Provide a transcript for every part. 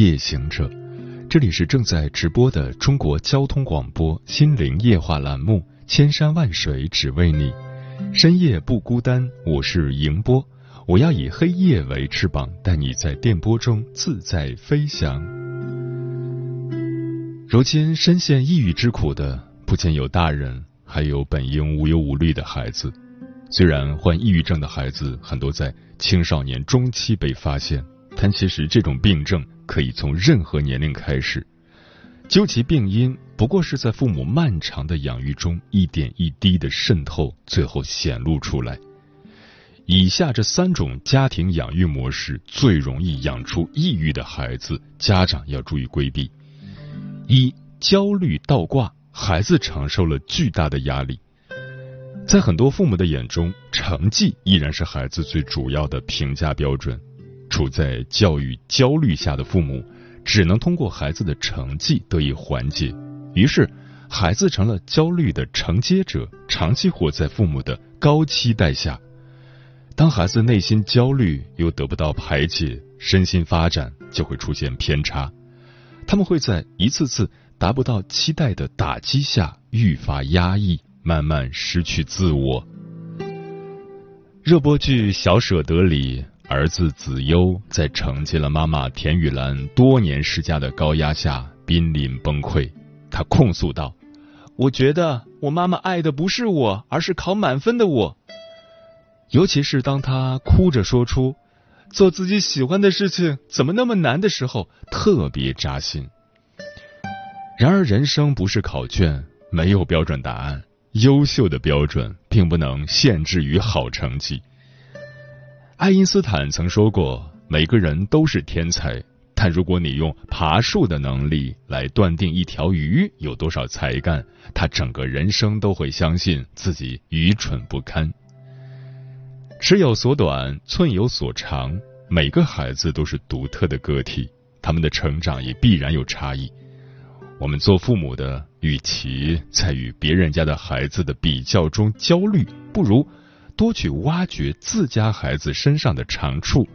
夜行者，这里是正在直播的中国交通广播心灵夜话栏目《千山万水只为你》，深夜不孤单，我是迎波，我要以黑夜为翅膀，带你在电波中自在飞翔。如今深陷抑郁之苦的不仅有大人，还有本应无忧无虑的孩子。虽然患抑郁症的孩子很多在青少年中期被发现。但其实这种病症可以从任何年龄开始，究其病因，不过是在父母漫长的养育中一点一滴的渗透，最后显露出来。以下这三种家庭养育模式最容易养出抑郁的孩子，家长要注意规避。一、焦虑倒挂，孩子承受了巨大的压力。在很多父母的眼中，成绩依然是孩子最主要的评价标准。处在教育焦虑下的父母，只能通过孩子的成绩得以缓解，于是孩子成了焦虑的承接者，长期活在父母的高期待下。当孩子内心焦虑又得不到排解，身心发展就会出现偏差。他们会在一次次达不到期待的打击下愈发压抑，慢慢失去自我。热播剧《小舍得》里。儿子子悠在承接了妈妈田雨岚多年施加的高压下濒临崩溃，他控诉道：“我觉得我妈妈爱的不是我，而是考满分的我。”尤其是当他哭着说出“做自己喜欢的事情怎么那么难”的时候，特别扎心。然而，人生不是考卷，没有标准答案，优秀的标准并不能限制于好成绩。爱因斯坦曾说过：“每个人都是天才，但如果你用爬树的能力来断定一条鱼有多少才干，他整个人生都会相信自己愚蠢不堪。”尺有所短，寸有所长，每个孩子都是独特的个体，他们的成长也必然有差异。我们做父母的，与其在与别人家的孩子的比较中焦虑，不如。多去挖掘自家孩子身上的长处，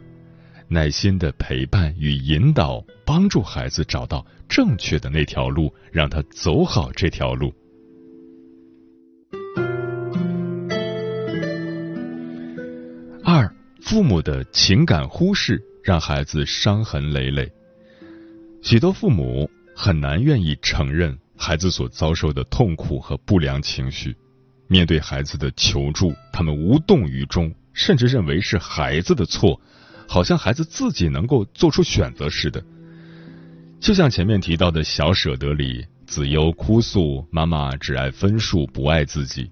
耐心的陪伴与引导，帮助孩子找到正确的那条路，让他走好这条路。二，父母的情感忽视让孩子伤痕累累。许多父母很难愿意承认孩子所遭受的痛苦和不良情绪。面对孩子的求助，他们无动于衷，甚至认为是孩子的错，好像孩子自己能够做出选择似的。就像前面提到的小舍得里，子悠哭诉妈妈只爱分数，不爱自己。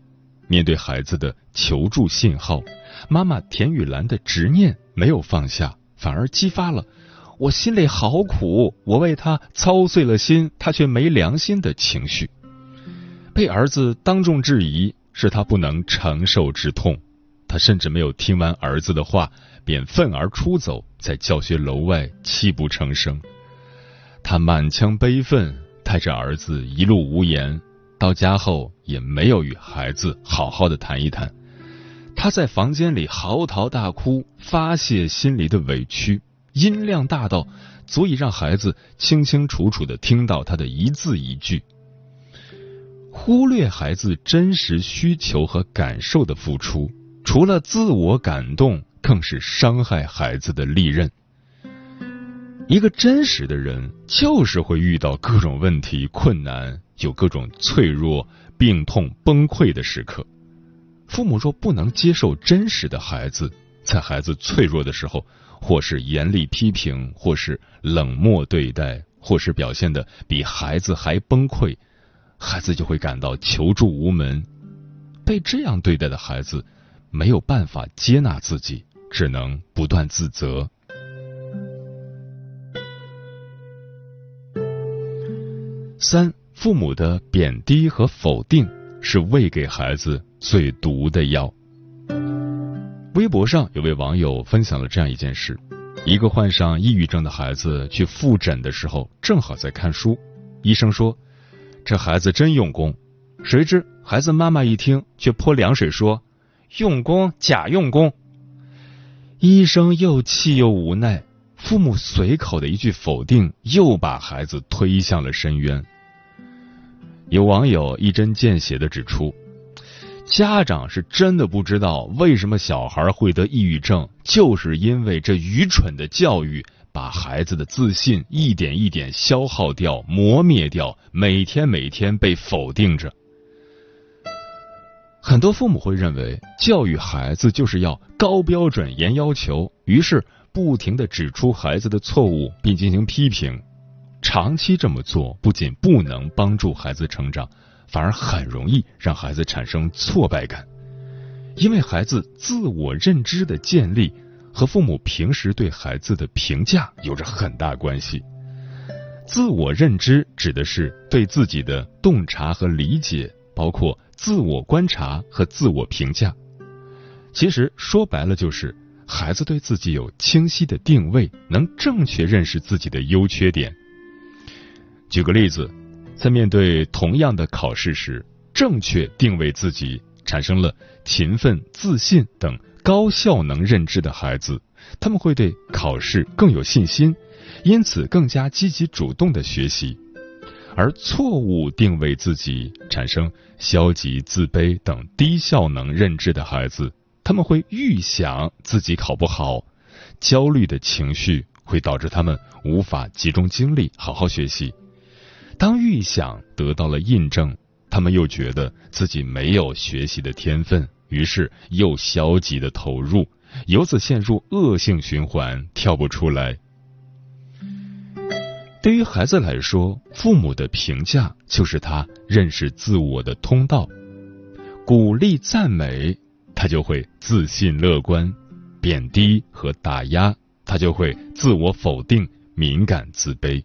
面对孩子的求助信号，妈妈田雨岚的执念没有放下，反而激发了我心里好苦，我为他操碎了心，他却没良心的情绪。被儿子当众质疑。是他不能承受之痛，他甚至没有听完儿子的话，便愤而出走，在教学楼外泣不成声。他满腔悲愤，带着儿子一路无言，到家后也没有与孩子好好的谈一谈。他在房间里嚎啕大哭，发泄心里的委屈，音量大到足以让孩子清清楚楚的听到他的一字一句。忽略孩子真实需求和感受的付出，除了自我感动，更是伤害孩子的利刃。一个真实的人，就是会遇到各种问题、困难，有各种脆弱、病痛、崩溃的时刻。父母若不能接受真实的孩子，在孩子脆弱的时候，或是严厉批评，或是冷漠对待，或是表现的比孩子还崩溃。孩子就会感到求助无门，被这样对待的孩子没有办法接纳自己，只能不断自责。三，父母的贬低和否定是喂给孩子最毒的药。微博上有位网友分享了这样一件事：一个患上抑郁症的孩子去复诊的时候，正好在看书，医生说：“这孩子真用功。”谁知孩子妈妈一听，却泼凉水说：“用功假用功。”医生又气又无奈，父母随口的一句否定，又把孩子推向了深渊。有网友一针见血的指出。家长是真的不知道为什么小孩会得抑郁症，就是因为这愚蠢的教育把孩子的自信一点一点消耗掉、磨灭掉，每天每天被否定着。很多父母会认为教育孩子就是要高标准、严要求，于是不停的指出孩子的错误并进行批评。长期这么做不仅不能帮助孩子成长。反而很容易让孩子产生挫败感，因为孩子自我认知的建立和父母平时对孩子的评价有着很大关系。自我认知指的是对自己的洞察和理解，包括自我观察和自我评价。其实说白了就是孩子对自己有清晰的定位，能正确认识自己的优缺点。举个例子。在面对同样的考试时，正确定位自己，产生了勤奋、自信等高效能认知的孩子，他们会对考试更有信心，因此更加积极主动的学习；而错误定位自己，产生消极、自卑等低效能认知的孩子，他们会预想自己考不好，焦虑的情绪会导致他们无法集中精力好好学习。当预想得到了印证，他们又觉得自己没有学习的天分，于是又消极的投入，由此陷入恶性循环，跳不出来。对于孩子来说，父母的评价就是他认识自我的通道，鼓励赞美，他就会自信乐观；贬低和打压，他就会自我否定、敏感自卑。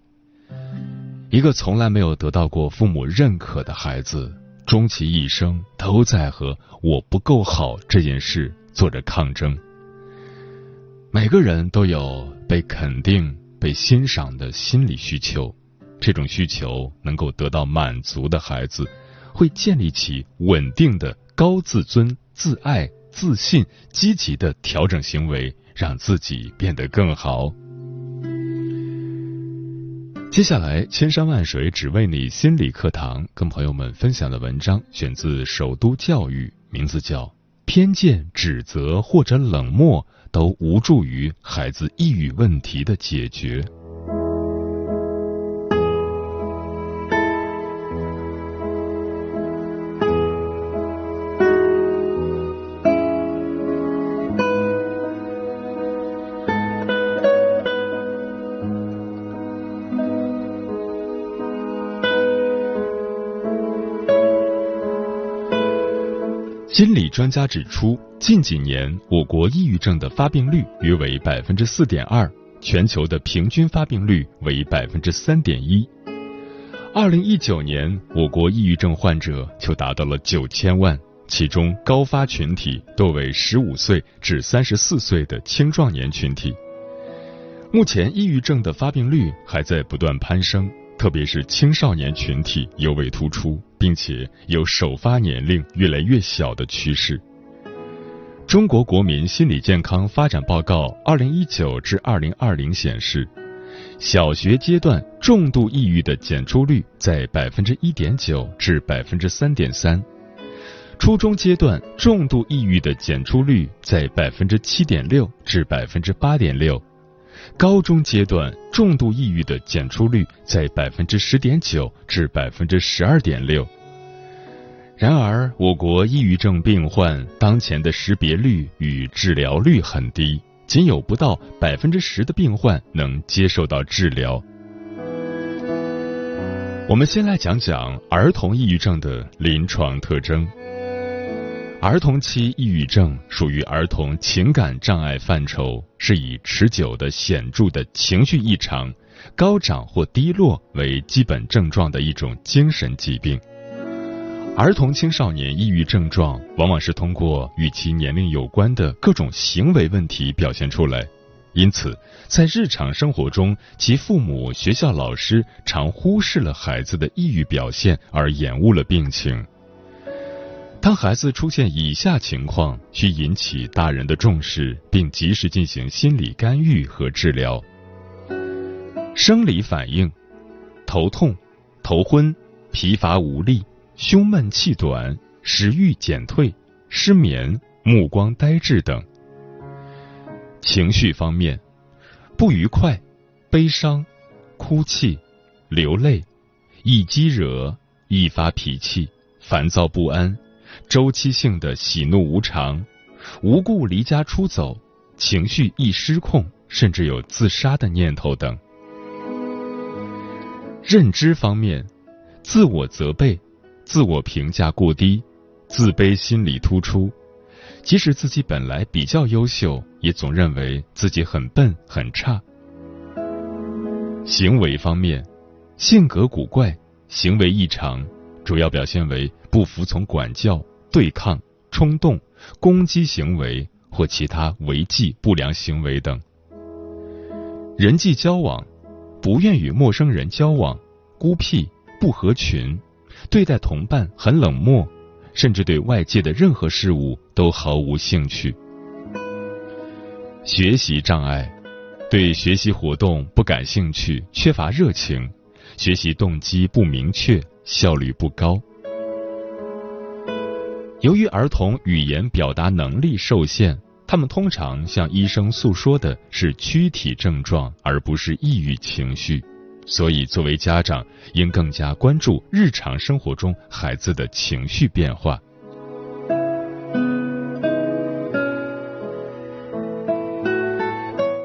一个从来没有得到过父母认可的孩子，终其一生都在和我不够好这件事做着抗争。每个人都有被肯定、被欣赏的心理需求，这种需求能够得到满足的孩子，会建立起稳定的高自尊、自爱、自信、积极的调整行为，让自己变得更好。接下来，千山万水只为你心理课堂，跟朋友们分享的文章选自首都教育，名字叫《偏见、指责或者冷漠都无助于孩子抑郁问题的解决》。专家指出，近几年我国抑郁症的发病率约为百分之四点二，全球的平均发病率为百分之三点一。二零一九年，我国抑郁症患者就达到了九千万，其中高发群体多为十五岁至三十四岁的青壮年群体。目前，抑郁症的发病率还在不断攀升。特别是青少年群体尤为突出，并且有首发年龄越来越小的趋势。中国国民心理健康发展报告（二零一九至二零二零）显示，小学阶段重度抑郁的检出率在百分之一点九至百分之三点三，初中阶段重度抑郁的检出率在百分之七点六至百分之八点六。高中阶段重度抑郁的检出率在百分之十点九至百分之十二点六。然而，我国抑郁症病患当前的识别率与治疗率很低，仅有不到百分之十的病患能接受到治疗。我们先来讲讲儿童抑郁症的临床特征。儿童期抑郁症属于儿童情感障碍范畴，是以持久的显著的情绪异常、高涨或低落为基本症状的一种精神疾病。儿童青少年抑郁症状往往是通过与其年龄有关的各种行为问题表现出来，因此在日常生活中，其父母、学校老师常忽视了孩子的抑郁表现，而延误了病情。当孩子出现以下情况，需引起大人的重视，并及时进行心理干预和治疗。生理反应：头痛、头昏、疲乏无力。胸闷气短、食欲减退、失眠、目光呆滞等。情绪方面，不愉快、悲伤、哭泣、流泪、易激惹、易发脾气、烦躁不安、周期性的喜怒无常、无故离家出走、情绪易失控，甚至有自杀的念头等。认知方面，自我责备。自我评价过低，自卑心理突出，即使自己本来比较优秀，也总认为自己很笨很差。行为方面，性格古怪，行为异常，主要表现为不服从管教、对抗、冲动、攻击行为或其他违纪不良行为等。人际交往，不愿与陌生人交往，孤僻，不合群。对待同伴很冷漠，甚至对外界的任何事物都毫无兴趣。学习障碍，对学习活动不感兴趣，缺乏热情，学习动机不明确，效率不高。由于儿童语言表达能力受限，他们通常向医生诉说的是躯体症状，而不是抑郁情绪。所以，作为家长，应更加关注日常生活中孩子的情绪变化。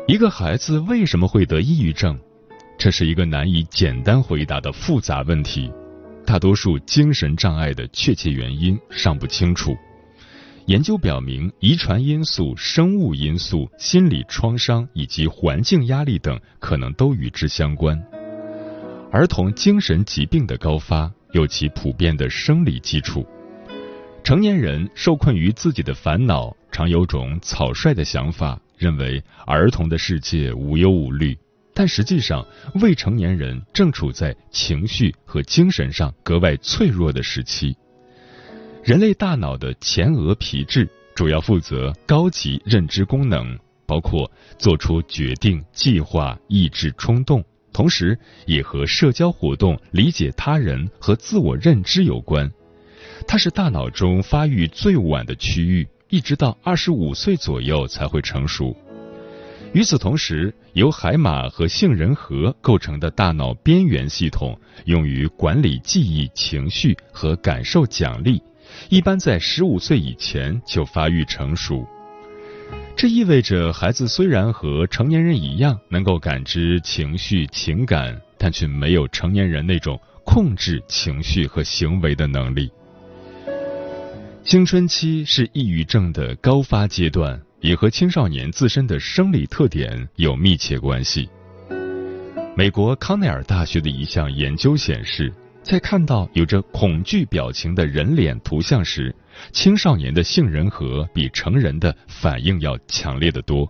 一个孩子为什么会得抑郁症？这是一个难以简单回答的复杂问题。大多数精神障碍的确切原因尚不清楚。研究表明，遗传因素、生物因素、心理创伤以及环境压力等可能都与之相关。儿童精神疾病的高发有其普遍的生理基础。成年人受困于自己的烦恼，常有种草率的想法，认为儿童的世界无忧无虑。但实际上，未成年人正处在情绪和精神上格外脆弱的时期。人类大脑的前额皮质主要负责高级认知功能，包括做出决定、计划、抑制冲动。同时，也和社交活动、理解他人和自我认知有关。它是大脑中发育最晚的区域，一直到二十五岁左右才会成熟。与此同时，由海马和杏仁核构成的大脑边缘系统，用于管理记忆、情绪和感受奖励，一般在十五岁以前就发育成熟。这意味着，孩子虽然和成年人一样能够感知情绪、情感，但却没有成年人那种控制情绪和行为的能力。青春期是抑郁症的高发阶段，也和青少年自身的生理特点有密切关系。美国康奈尔大学的一项研究显示。在看到有着恐惧表情的人脸图像时，青少年的杏仁核比成人的反应要强烈的多。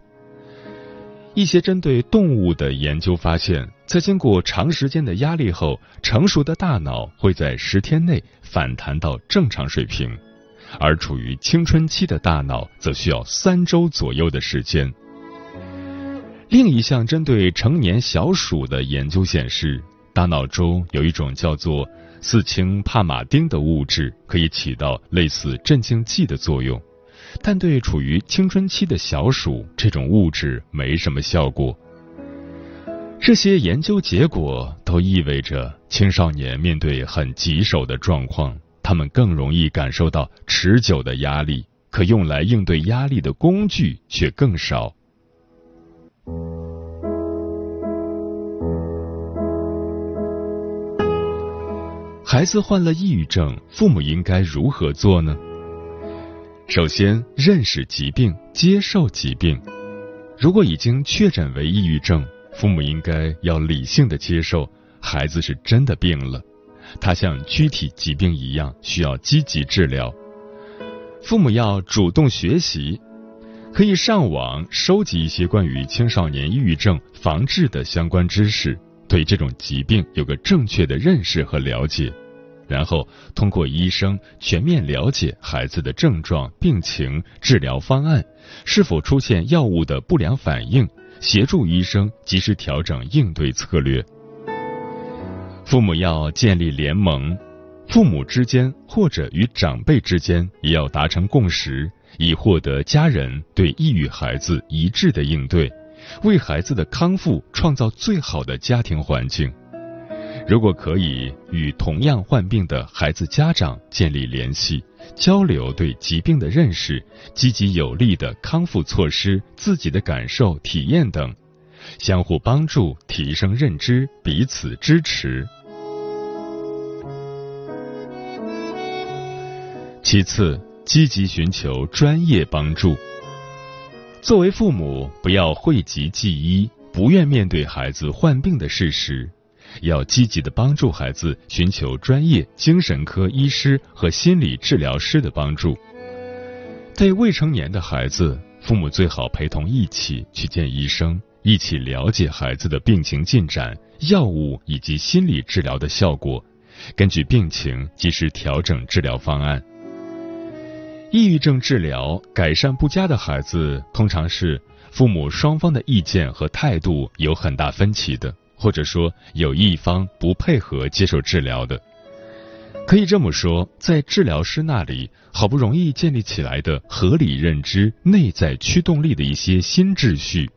一些针对动物的研究发现，在经过长时间的压力后，成熟的大脑会在十天内反弹到正常水平，而处于青春期的大脑则需要三周左右的时间。另一项针对成年小鼠的研究显示。大脑中有一种叫做四氢帕马丁的物质，可以起到类似镇静剂的作用，但对处于青春期的小鼠，这种物质没什么效果。这些研究结果都意味着，青少年面对很棘手的状况，他们更容易感受到持久的压力，可用来应对压力的工具却更少。孩子患了抑郁症，父母应该如何做呢？首先，认识疾病，接受疾病。如果已经确诊为抑郁症，父母应该要理性的接受孩子是真的病了，他像躯体疾病一样需要积极治疗。父母要主动学习，可以上网收集一些关于青少年抑郁症防治的相关知识，对这种疾病有个正确的认识和了解。然后通过医生全面了解孩子的症状、病情、治疗方案，是否出现药物的不良反应，协助医生及时调整应对策略。父母要建立联盟，父母之间或者与长辈之间也要达成共识，以获得家人对抑郁孩子一致的应对，为孩子的康复创造最好的家庭环境。如果可以与同样患病的孩子家长建立联系，交流对疾病的认识，积极有力的康复措施、自己的感受、体验等，相互帮助，提升认知，彼此支持。其次，积极寻求专业帮助。作为父母，不要讳疾忌医，不愿面对孩子患病的事实。要积极的帮助孩子寻求专业精神科医师和心理治疗师的帮助。对未成年的孩子，父母最好陪同一起去见医生，一起了解孩子的病情进展、药物以及心理治疗的效果，根据病情及时调整治疗方案。抑郁症治疗改善不佳的孩子，通常是父母双方的意见和态度有很大分歧的。或者说有一方不配合接受治疗的，可以这么说，在治疗师那里好不容易建立起来的合理认知、内在驱动力的一些新秩序，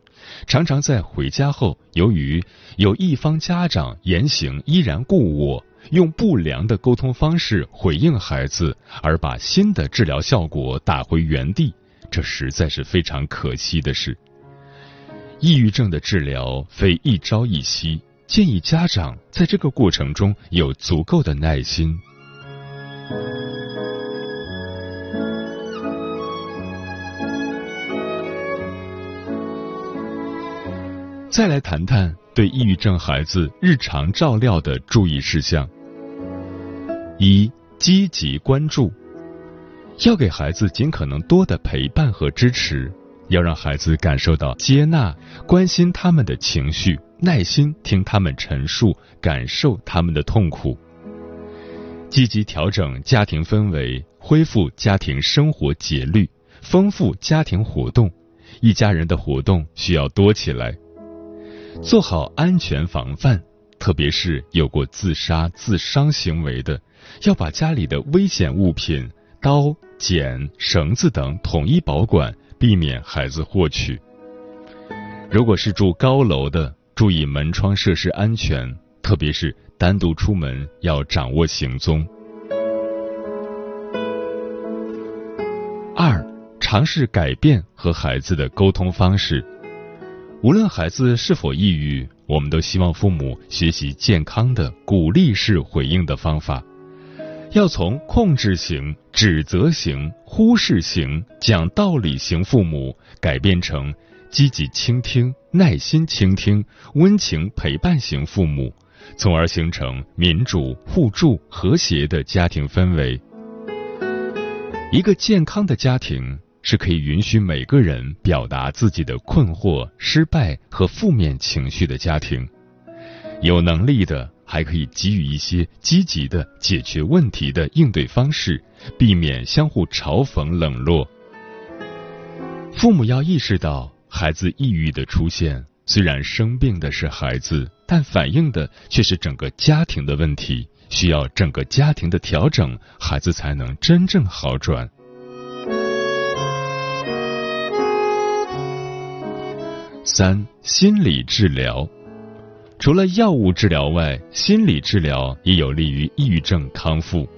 常常在回家后，由于有一方家长言行依然故我，用不良的沟通方式回应孩子，而把新的治疗效果打回原地，这实在是非常可惜的事。抑郁症的治疗非一朝一夕，建议家长在这个过程中有足够的耐心。再来谈谈对抑郁症孩子日常照料的注意事项：一、积极关注，要给孩子尽可能多的陪伴和支持。要让孩子感受到接纳、关心他们的情绪，耐心听他们陈述，感受他们的痛苦。积极调整家庭氛围，恢复家庭生活节律，丰富家庭活动，一家人的活动需要多起来。做好安全防范，特别是有过自杀、自伤行为的，要把家里的危险物品、刀、剪、绳子等统一保管。避免孩子获取。如果是住高楼的，注意门窗设施安全，特别是单独出门要掌握行踪。二，尝试改变和孩子的沟通方式。无论孩子是否抑郁，我们都希望父母学习健康的鼓励式回应的方法。要从控制型、指责型、忽视型、讲道理型父母改变成积极倾听、耐心倾听、温情陪伴型父母，从而形成民主、互助、和谐的家庭氛围。一个健康的家庭是可以允许每个人表达自己的困惑、失败和负面情绪的家庭。有能力的。还可以给予一些积极的解决问题的应对方式，避免相互嘲讽冷落。父母要意识到，孩子抑郁的出现，虽然生病的是孩子，但反映的却是整个家庭的问题，需要整个家庭的调整，孩子才能真正好转。三、心理治疗。除了药物治疗外，心理治疗也有利于抑郁症康复。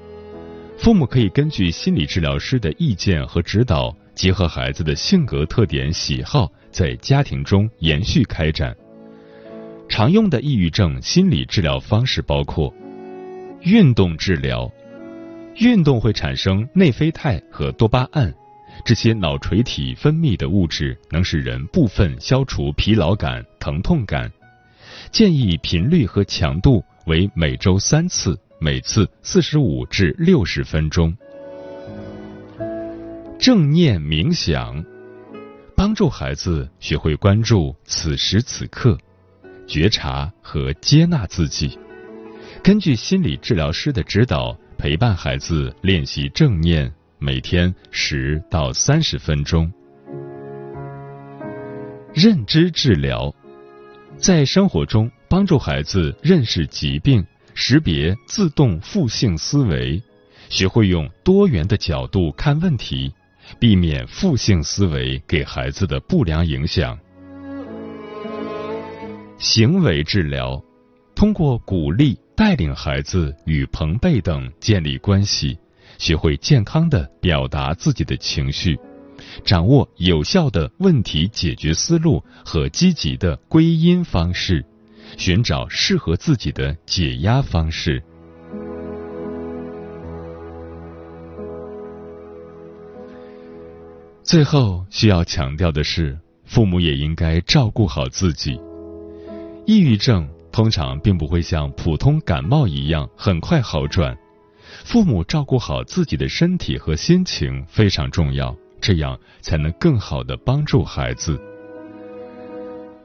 父母可以根据心理治疗师的意见和指导，结合孩子的性格特点、喜好，在家庭中延续开展。常用的抑郁症心理治疗方式包括运动治疗。运动会产生内啡肽和多巴胺，这些脑垂体分泌的物质能使人部分消除疲劳感、疼痛感。建议频率和强度为每周三次，每次四十五至六十分钟。正念冥想，帮助孩子学会关注此时此刻，觉察和接纳自己。根据心理治疗师的指导，陪伴孩子练习正念，每天十到三十分钟。认知治疗，在生活中帮助孩子认识疾病，识别自动负性思维，学会用多元的角度看问题。避免负性思维给孩子的不良影响。行为治疗，通过鼓励带领孩子与朋辈等建立关系，学会健康的表达自己的情绪，掌握有效的问题解决思路和积极的归因方式，寻找适合自己的解压方式。最后需要强调的是，父母也应该照顾好自己。抑郁症通常并不会像普通感冒一样很快好转，父母照顾好自己的身体和心情非常重要，这样才能更好的帮助孩子。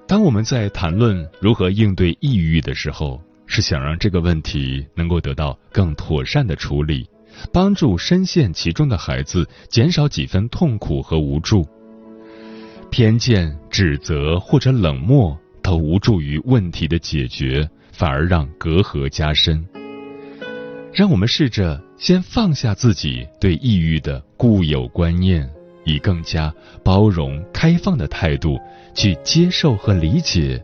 当我们在谈论如何应对抑郁的时候，是想让这个问题能够得到更妥善的处理。帮助深陷其中的孩子减少几分痛苦和无助。偏见、指责或者冷漠都无助于问题的解决，反而让隔阂加深。让我们试着先放下自己对抑郁的固有观念，以更加包容、开放的态度去接受和理解，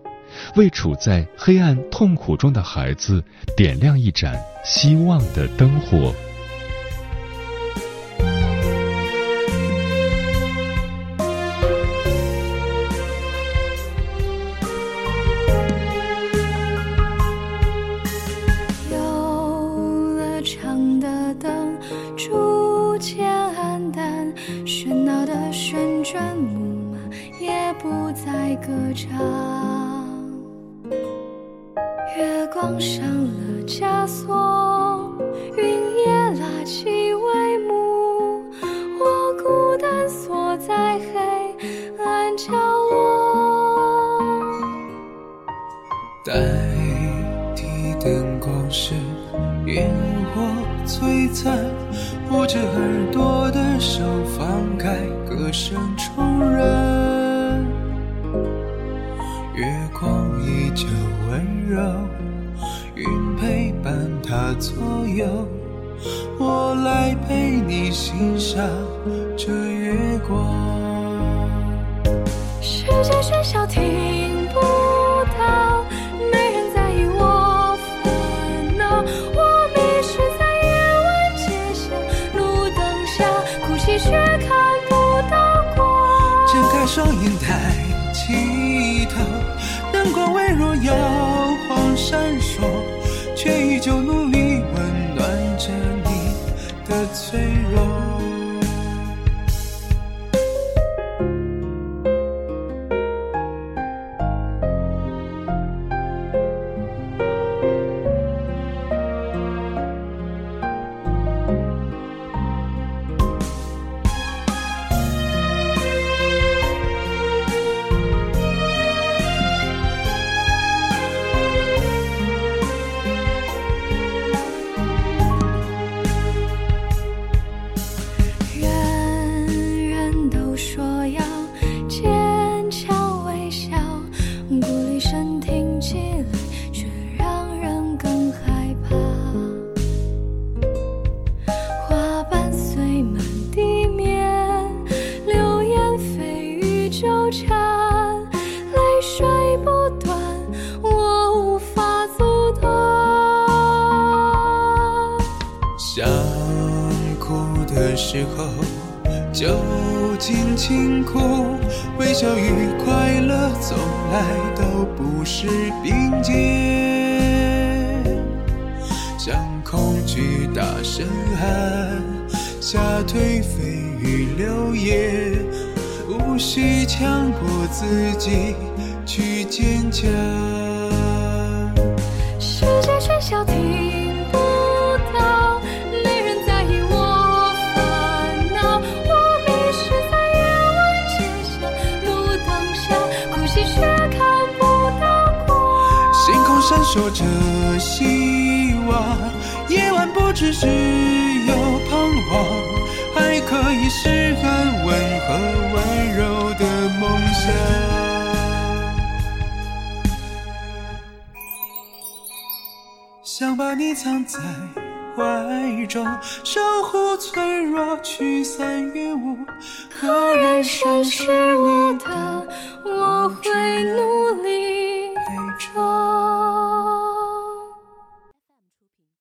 为处在黑暗痛苦中的孩子点亮一盏希望的灯火。假期帷幕，我孤单锁在黑暗角落。代替灯光是烟火璀璨，捂着耳朵的手放开，歌声冲人，月光依旧温柔。闪烁，冷汗下颓废与流言，无需强迫自己去坚强。世界喧嚣听不到，没人在意我烦恼。我迷失在夜晚街巷，路灯下，呼吸却看不到光，星空闪烁着。不只是有盼望，还可以是很温和温柔的梦想。想把你藏在怀中，守护脆弱，驱散云雾。可人生是我的，我会努力装。